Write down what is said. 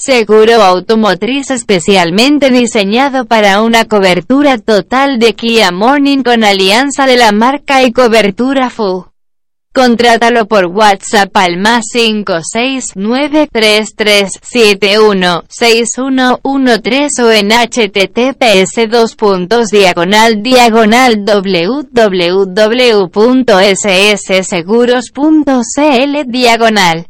Seguro automotriz especialmente diseñado para una cobertura total de Kia Morning con alianza de la marca y cobertura full. Contrátalo por WhatsApp al más 56933716113 o en https dos diagonal diagonal www.ssseguros.cl diagonal